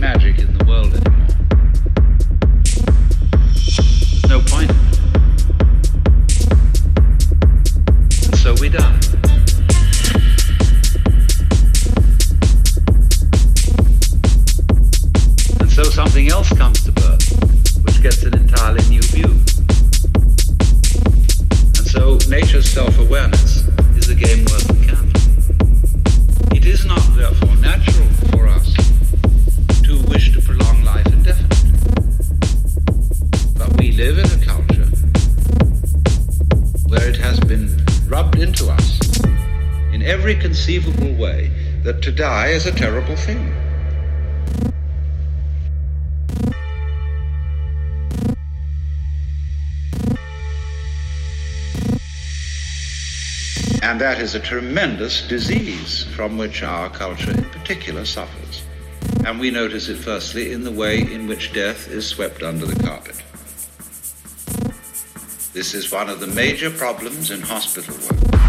magic in the world anymore. There's no point conceivable way that to die is a terrible thing. And that is a tremendous disease from which our culture in particular suffers. And we notice it firstly in the way in which death is swept under the carpet. This is one of the major problems in hospital work.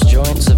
joints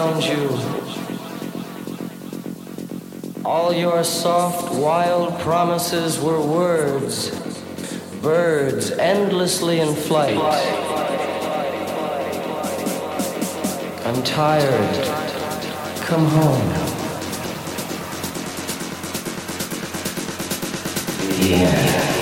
around you. All your soft, wild promises were words, birds endlessly in flight. I'm tired. Come home. Yeah.